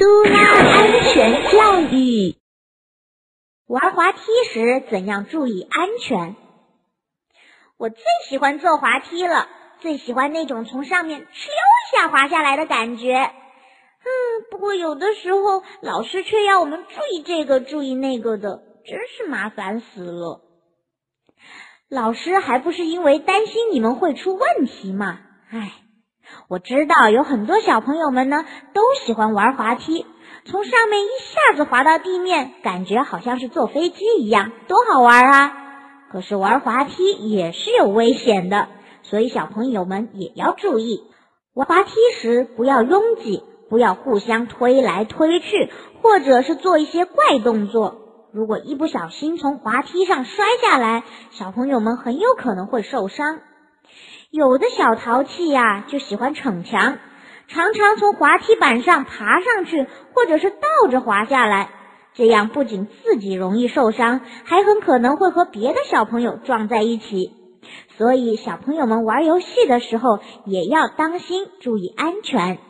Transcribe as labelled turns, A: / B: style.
A: 都拉安全教育
B: 玩滑梯时怎样注意安全？我最喜欢坐滑梯了，最喜欢那种从上面哧溜一下滑下来的感觉。嗯，不过有的时候老师却要我们注意这个注意那个的，真是麻烦死了。老师还不是因为担心你们会出问题嘛？唉，我知道有很多小朋友们呢都喜欢玩滑梯，从上面一下子滑到地面，感觉好像是坐飞机一样，多好玩啊！可是玩滑梯也是有危险的，所以小朋友们也要注意，玩滑梯时不要拥挤，不要互相推来推去，或者是做一些怪动作。如果一不小心从滑梯上摔下来，小朋友们很有可能会受伤。有的小淘气呀，就喜欢逞强，常常从滑梯板上爬上去，或者是倒着滑下来。这样不仅自己容易受伤，还很可能会和别的小朋友撞在一起。所以，小朋友们玩游戏的时候也要当心，注意安全。